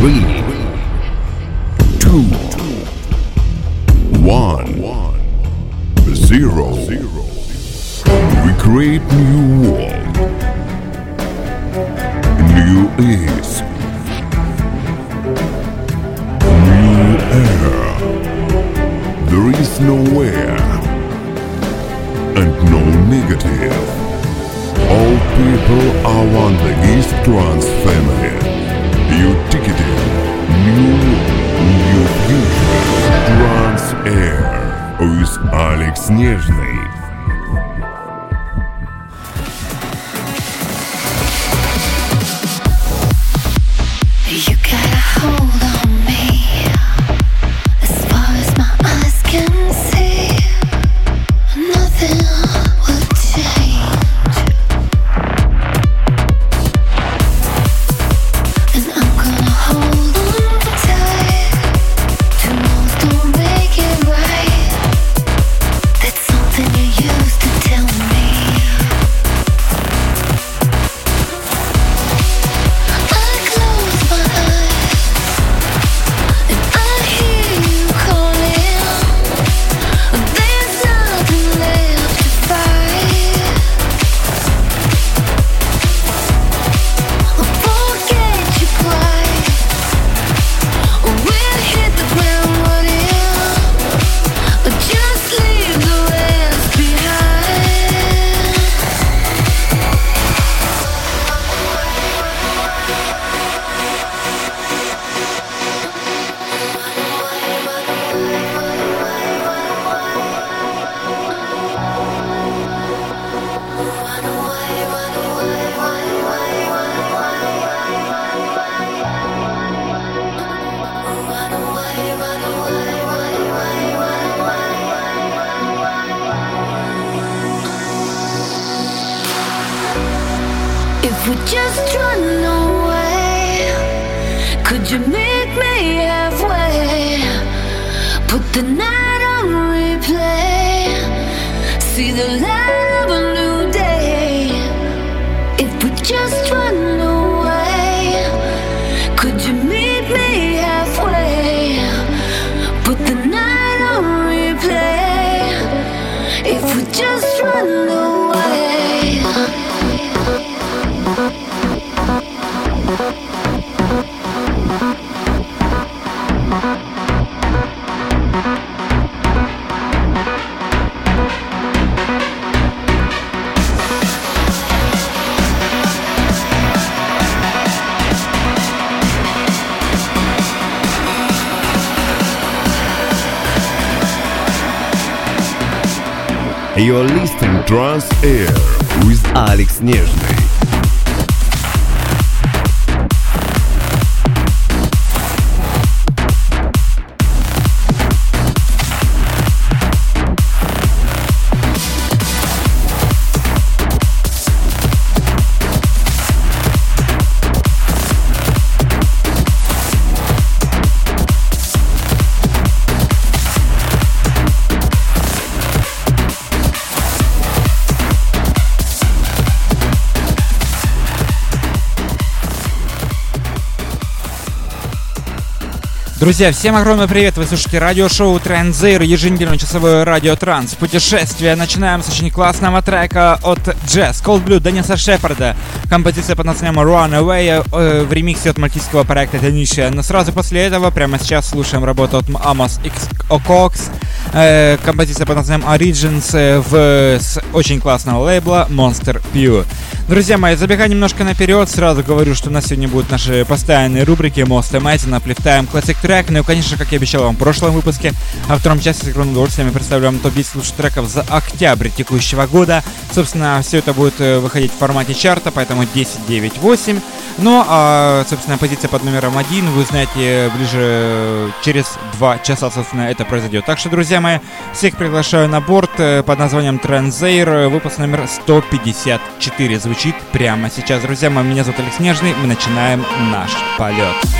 Three, two, one, zero. We create new world, new ease, new air. There is nowhere and no negative. All people are one the East Trans family. You new new future Trans Air with Alex Нежный. We just run away, could you meet me halfway? Put the night on replay. See the light You're listening Trans Air with Alex Нежный. Друзья, всем огромный привет! Вы слушаете радиошоу Транзейр, еженедельное часовое радио Транс. Путешествие начинаем с очень классного трека от Jazz Cold Blue Денниса Шепарда. Композиция под названием Runaway э, в ремиксе от мальтийского проекта Denisha. Но сразу после этого, прямо сейчас слушаем работу от Amos X O'Cox. Э, композиция под названием Origins э, в, с очень классного лейбла Monster Pure. Друзья мои, забегая немножко наперед, сразу говорю, что у нас сегодня будут наши постоянные рубрики Most Amazing, Uplift Time, Classic Track. Ну и, конечно, как я обещал вам в прошлом выпуске, а во втором части с огромным удовольствием я представляю вам топ-10 лучших треков за октябрь текущего года. Собственно, все это будет э, выходить в формате чарта, поэтому 10, 9, 8. Ну, а, собственно, позиция под номером 1, вы знаете, ближе э, через 2 часа, собственно, это произойдет. Так что, друзья мои, всех приглашаю на борт э, под названием Транзейр, выпуск номер 154 звучит прямо сейчас. Друзья мои, меня зовут Алекс Нежный, мы начинаем наш полет.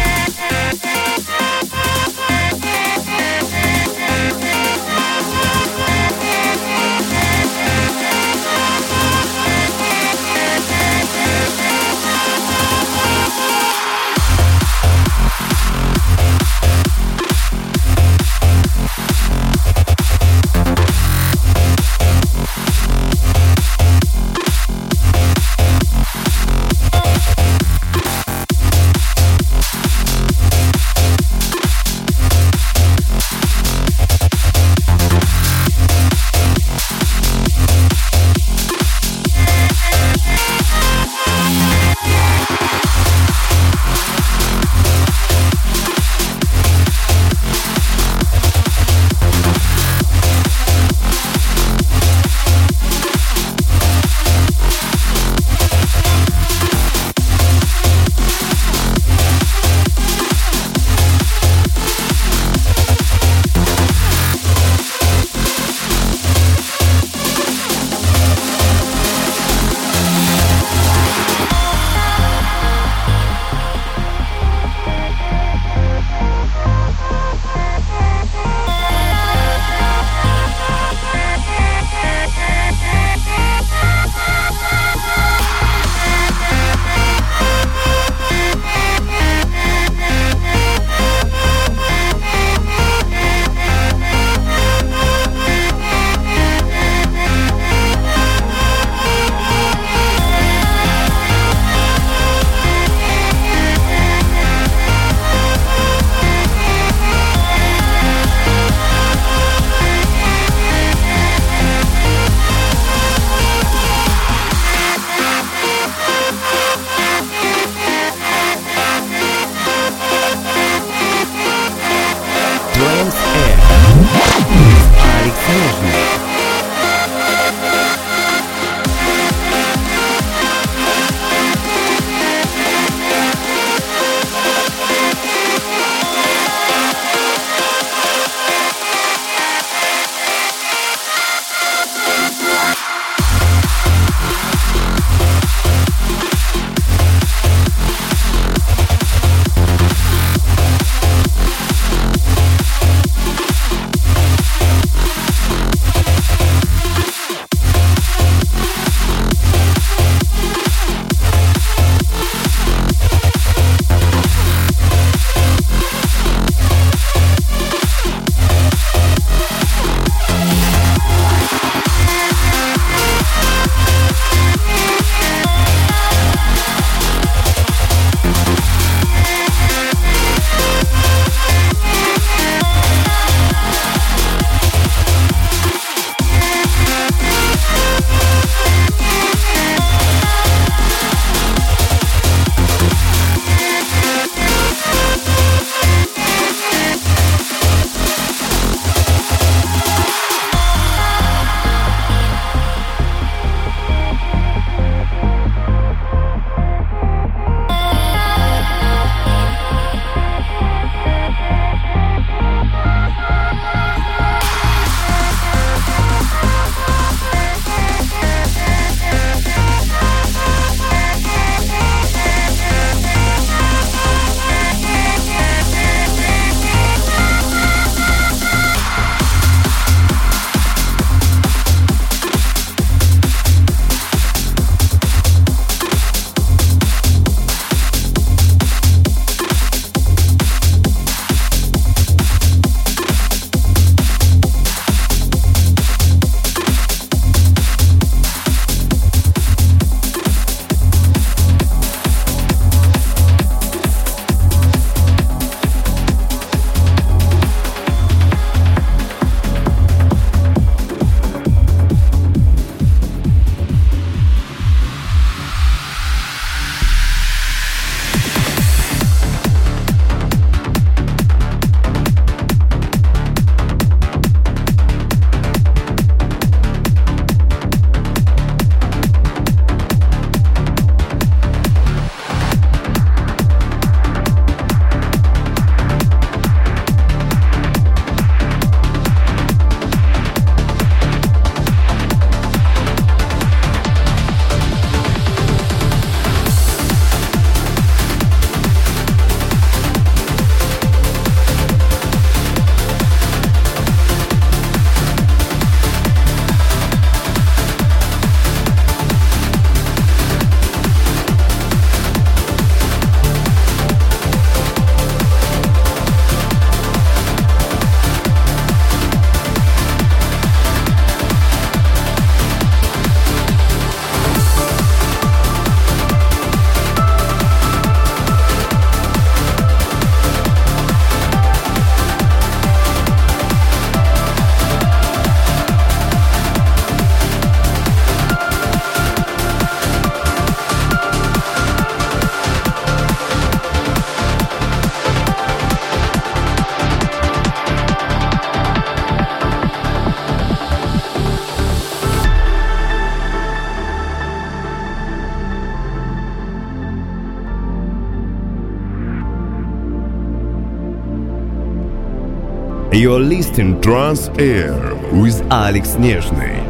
You're listening Trans Air with Alex Nezhny.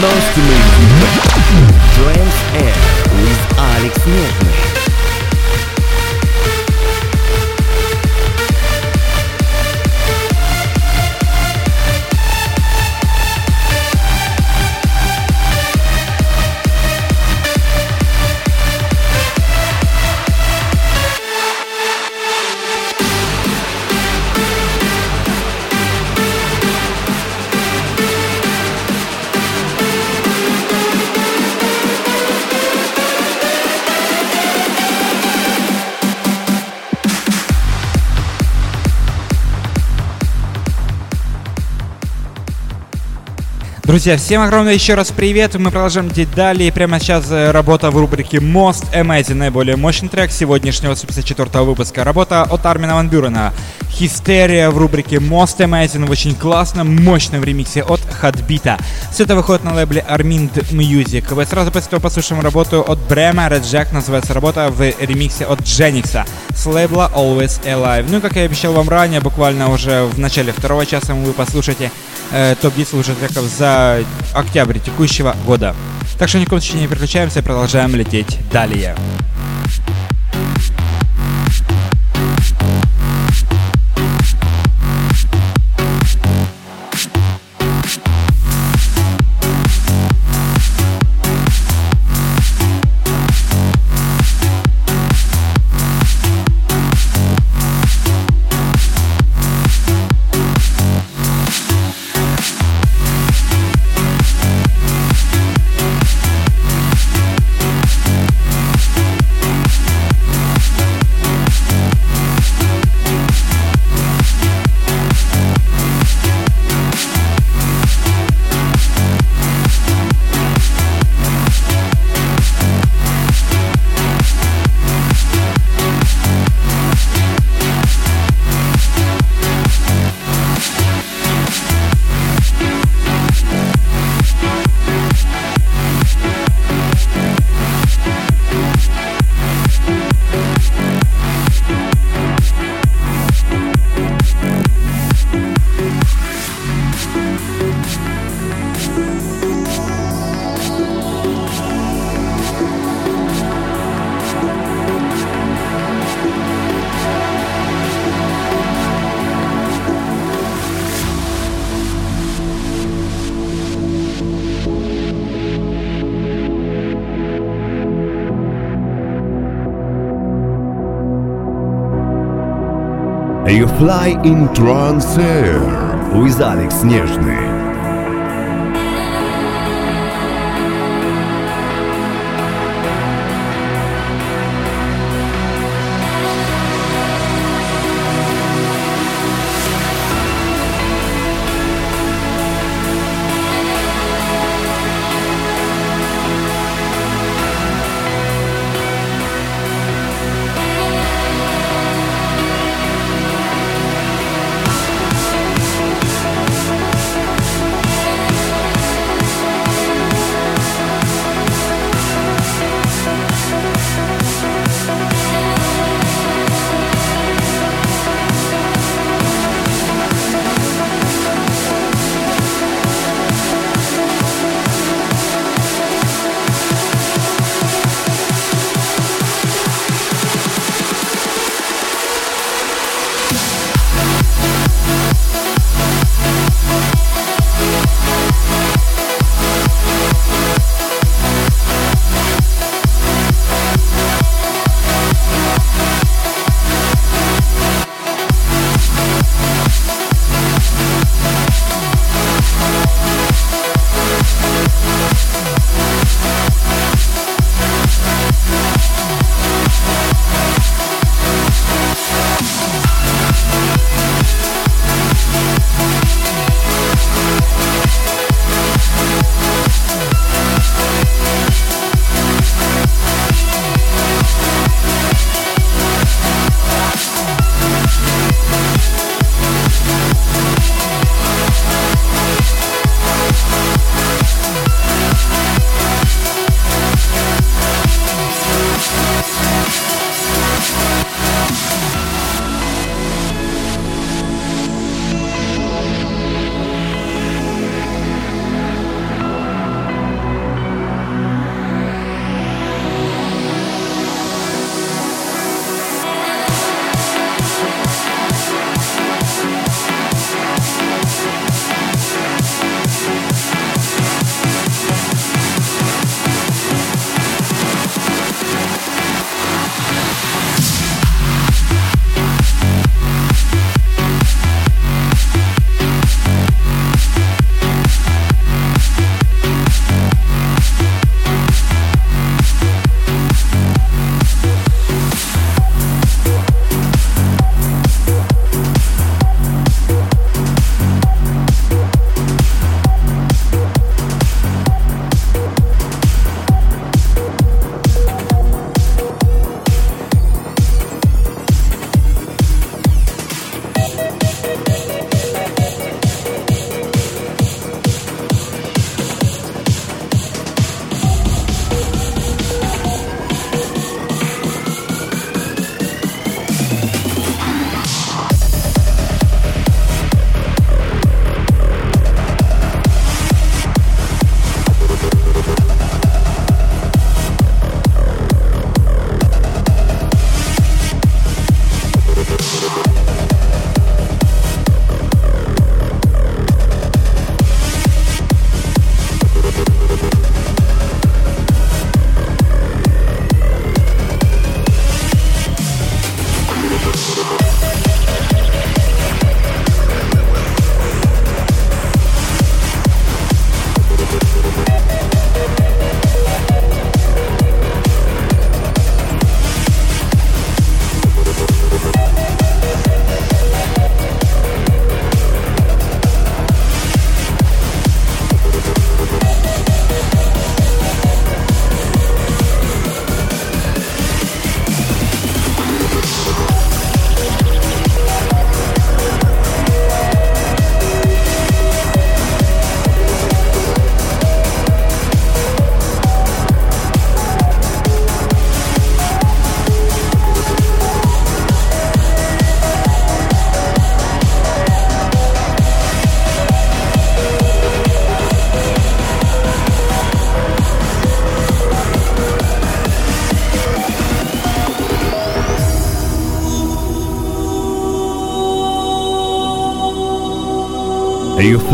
Most amazing. Trans Air with Алекс Нежный. Друзья, всем огромное еще раз привет. Мы продолжаем идти далее. Прямо сейчас э, работа в рубрике Most Amazing, наиболее мощный трек сегодняшнего 154 выпуска. Работа от Армина Ван Бюрена. Хистерия в рубрике Most Amazing в очень классном, мощном ремиксе от Хатбита. Все это выходит на лейбле Armind Music. Вы сразу после этого послушаем работу от Брема Red Jack. Называется работа в ремиксе от Дженикса с лейбла Always Alive. Ну и как я обещал вам ранее, буквально уже в начале второго часа вы послушаете э, топ-10 лучших треков за октябрь текущего года. Так что ни в коем случае не переключаемся, продолжаем лететь далее. fly in trance air with Алекс Нежный.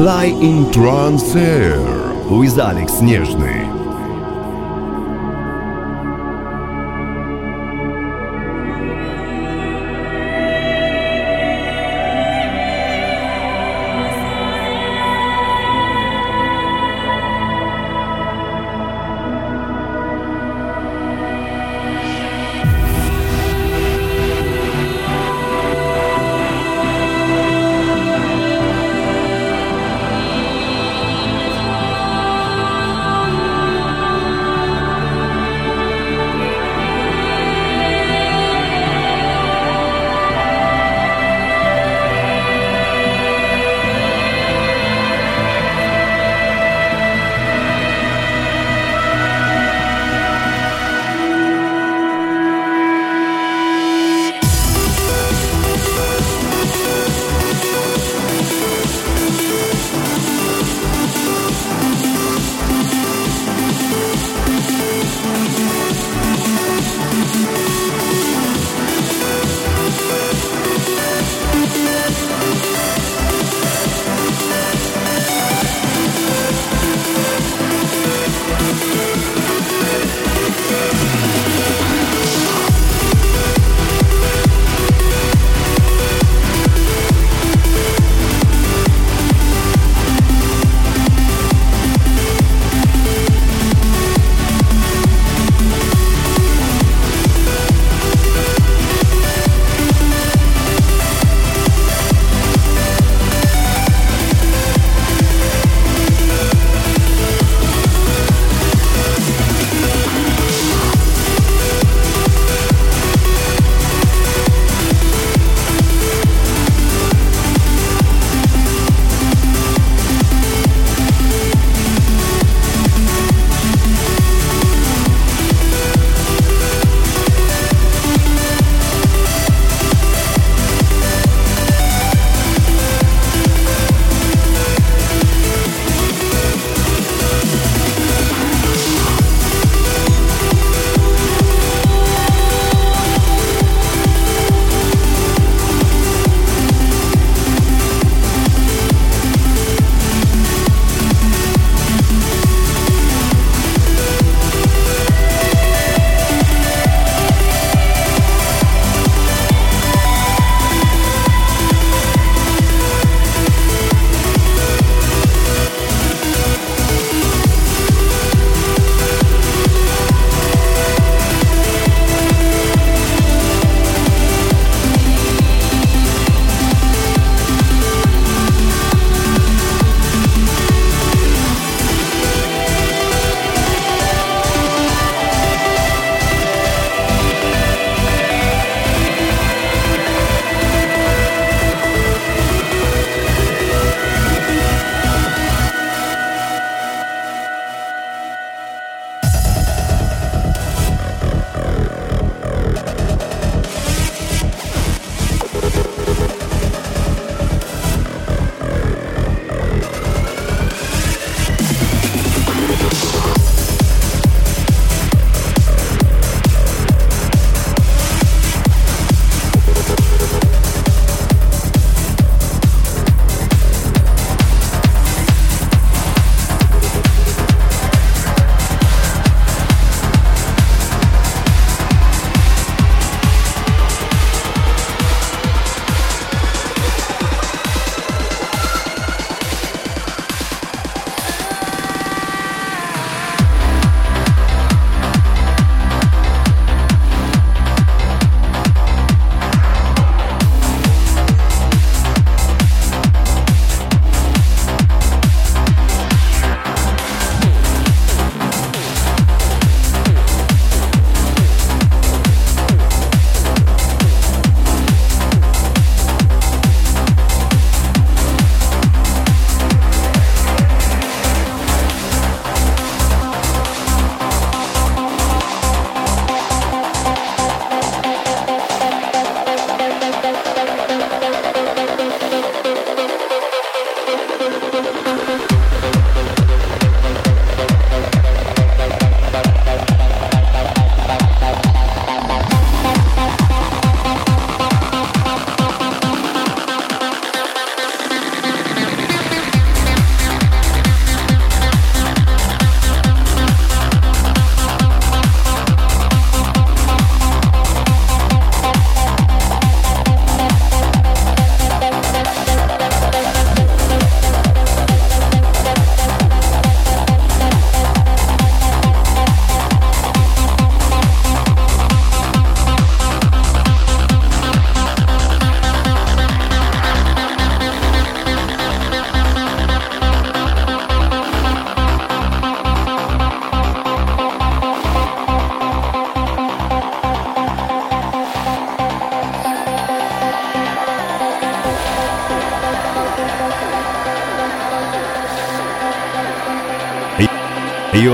fly in trance air with Alex Нежный.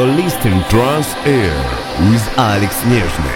listening Trans Air with Alex Nezhny.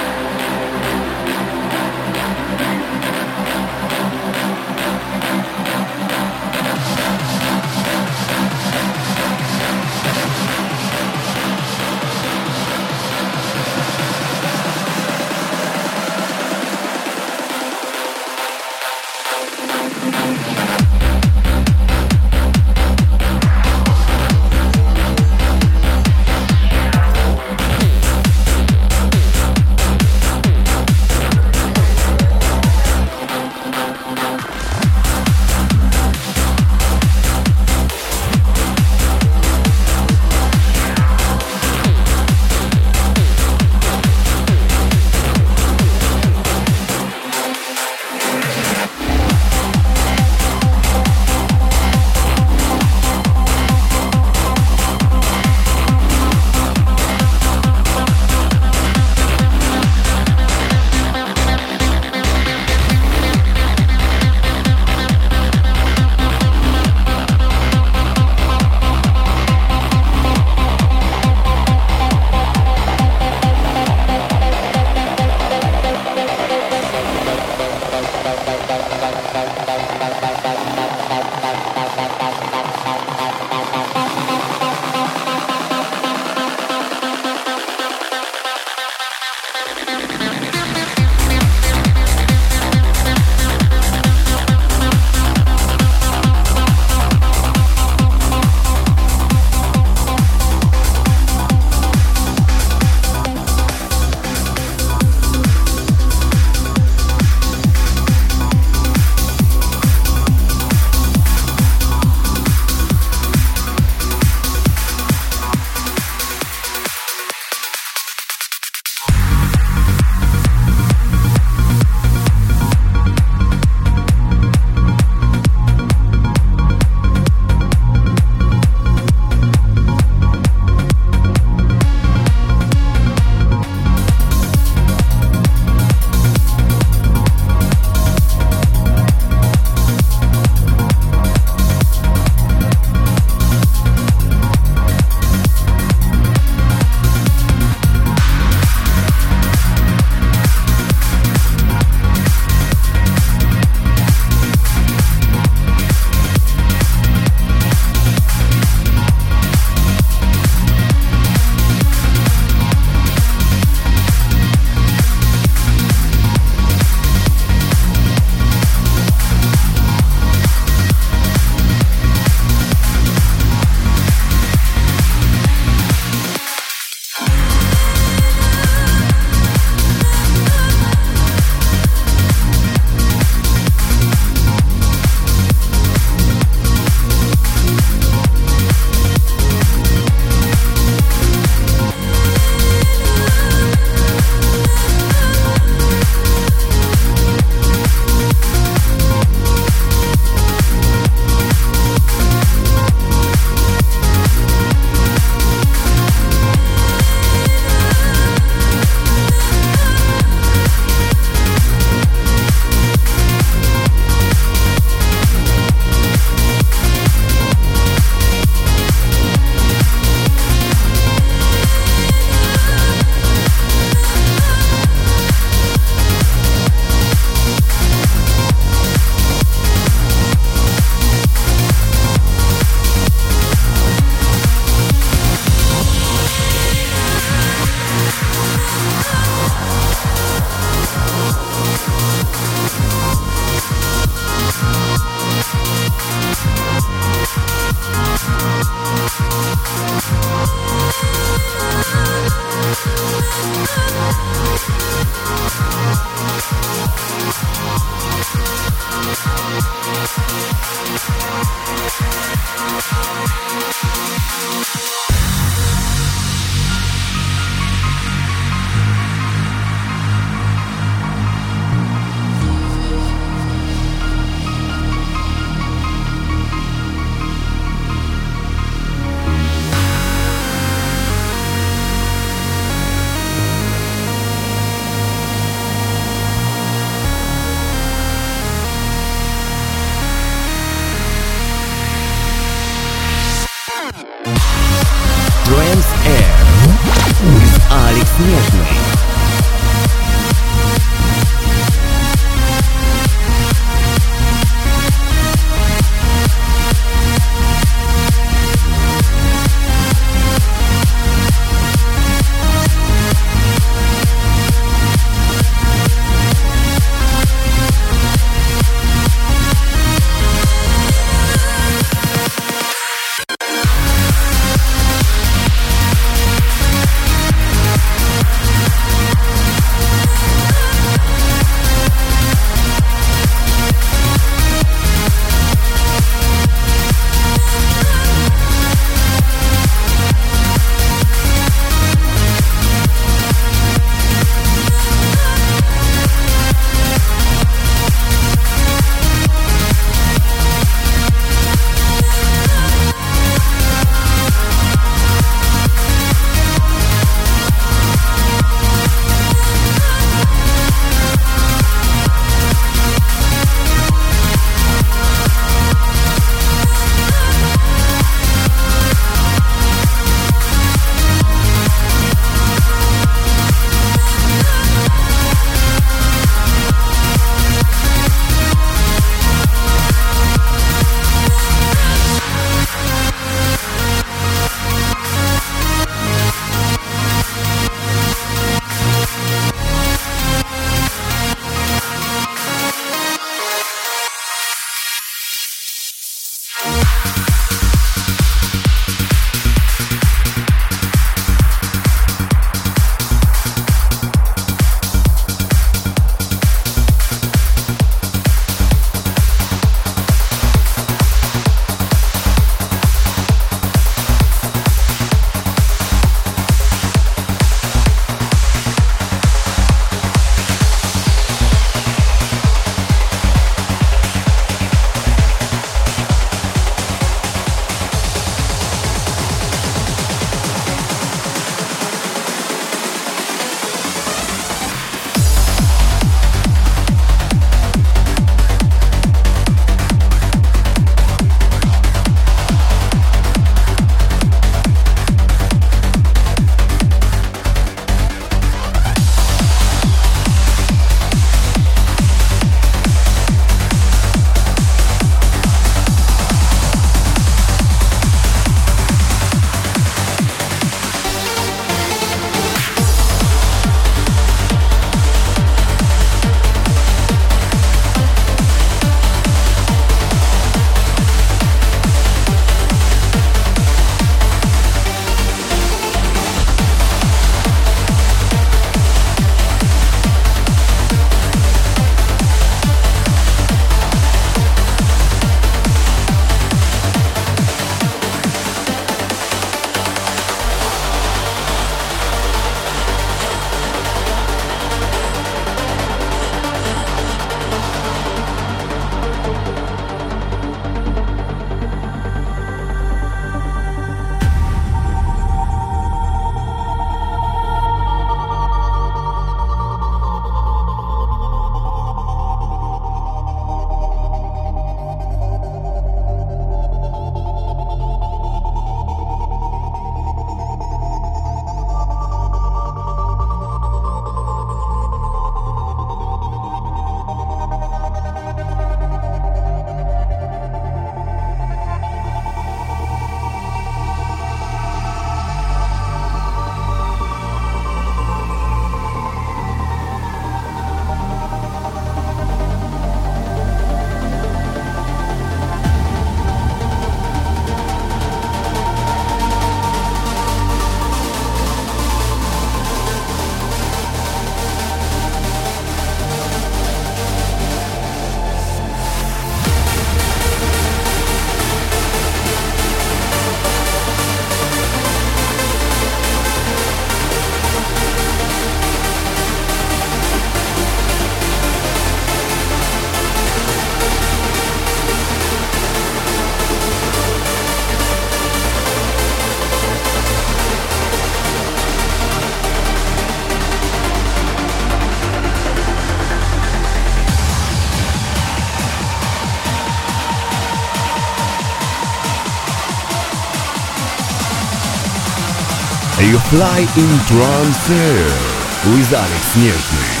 Fly in Transfer with Alex Newton.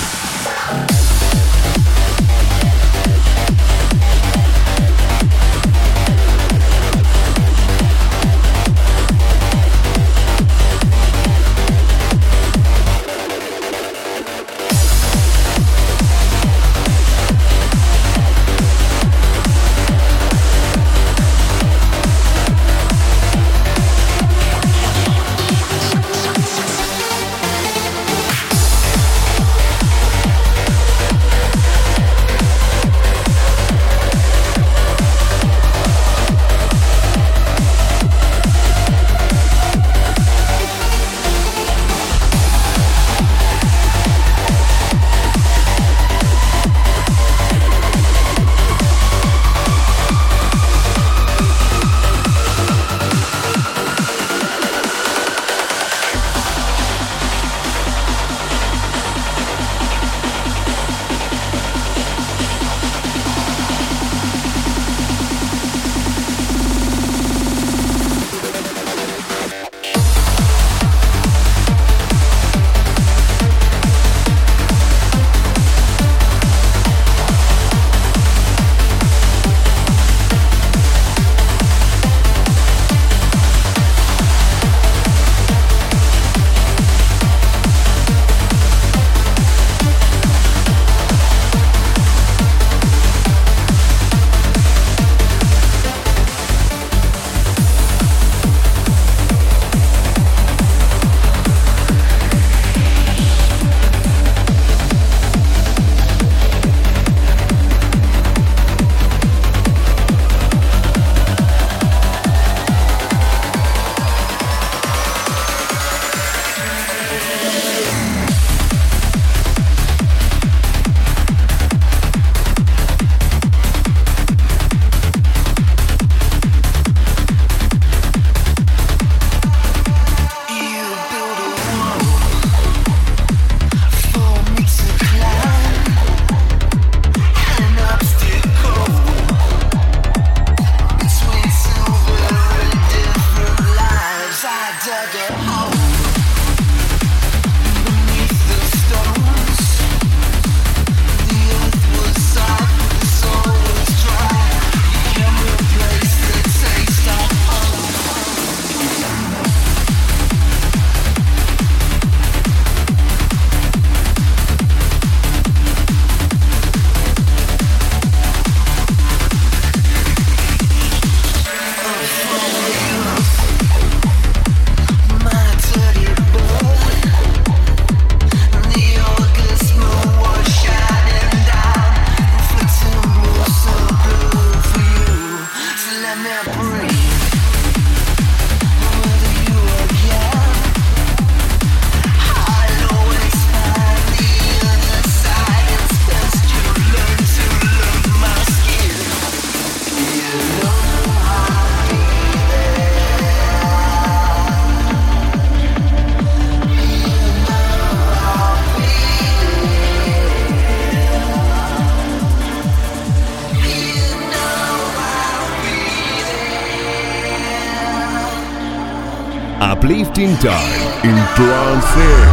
Time in Trance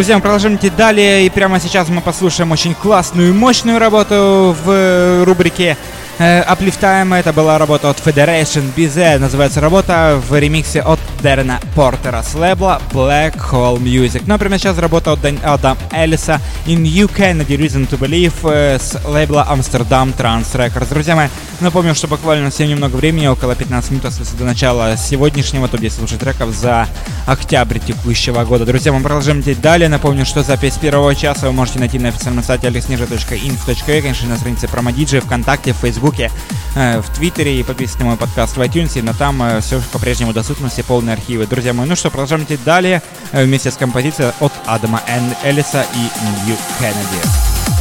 Друзья, мы продолжим идти далее, и прямо сейчас мы послушаем очень классную и мощную работу в рубрике Э, Аплифтаем это была работа от Federation BZ, называется работа в ремиксе от Дэрена Портера с лейбла Black Hole Music. Ну а прямо сейчас работа от Адам Эллиса In You Kennedy Reason to Believe э, с лейбла Amsterdam Trans Records. Друзья мои, напомню, что буквально всем немного времени, около 15 минут остается до начала сегодняшнего топ-10 слушать треков за октябрь текущего года. Друзья, мы продолжим идти далее. Напомню, что запись первого часа вы можете найти на официальном сайте alexnежа.inf.e, конечно, на странице Промодиджи, ВКонтакте, в Фейсбуке, э, в Твиттере и подписывайтесь на мой подкаст в iTunes, но там э, все по-прежнему доступно, все полные архивы. Друзья мои, ну что, продолжаем идти далее э, вместе с композицией от Адама Эллиса и Нью Кеннеди.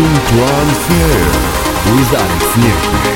Improv Theater with Alex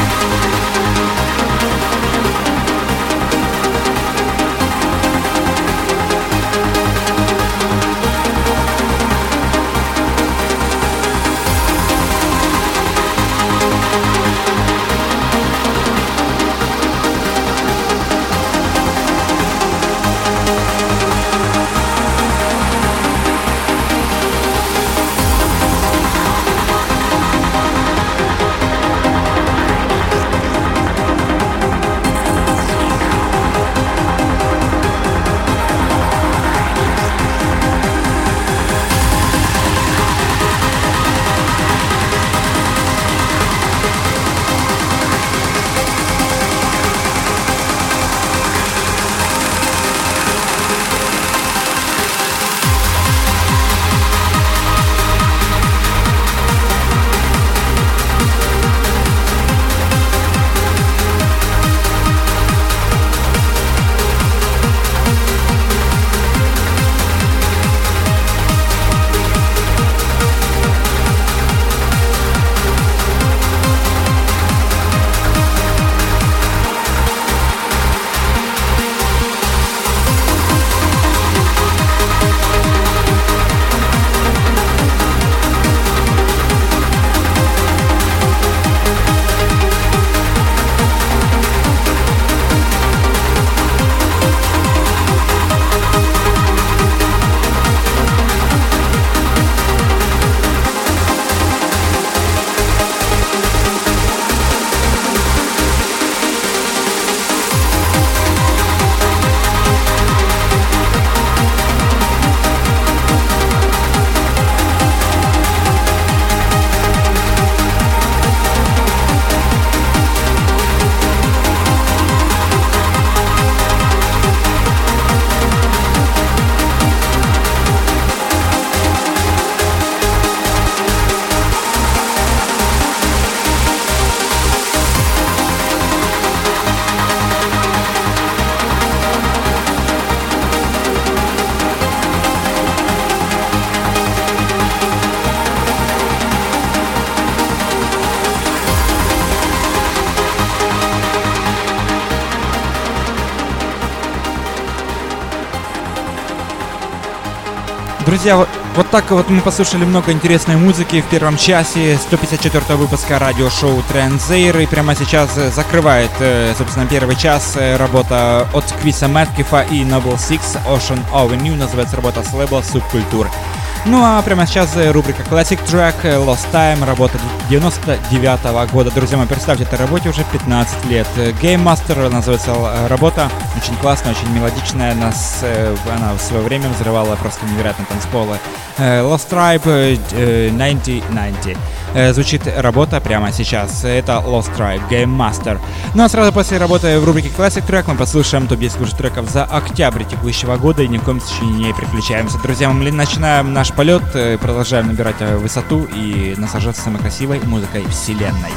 Друзья, вот так вот мы послушали много интересной музыки в первом часе 154 выпуска радиошоу Транзейр. И прямо сейчас закрывает, э, собственно, первый час э, работа от Квиса Мэткифа и Noble Six Ocean Avenue. Называется работа с лейбла Субкультур. Ну а прямо сейчас э, рубрика Classic Track Lost Time, работа 99 -го года. Друзья мои, представьте, этой работе уже 15 лет. Game Master называется работа, очень классная, очень мелодичная. Нас, она в свое время взрывала просто невероятно танцполы. Lost Tribe 9090. Звучит работа прямо сейчас. Это Lost Tribe Game Master. Ну а сразу после работы в рубрике Classic Track мы послушаем топ-10 лучших треков за октябрь текущего года и ни в коем случае не переключаемся. Друзья, мы начинаем наш полет, продолжаем набирать высоту и наслаждаться самой красивой музыкой вселенной.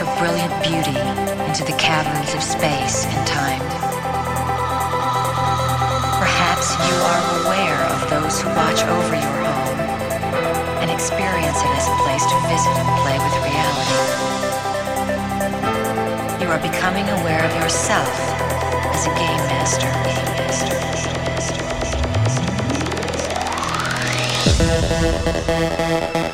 Her brilliant beauty into the caverns of space and time. Perhaps you are aware of those who watch over your home and experience it as a place to visit and play with reality. You are becoming aware of yourself as a game master. Game master. Game master.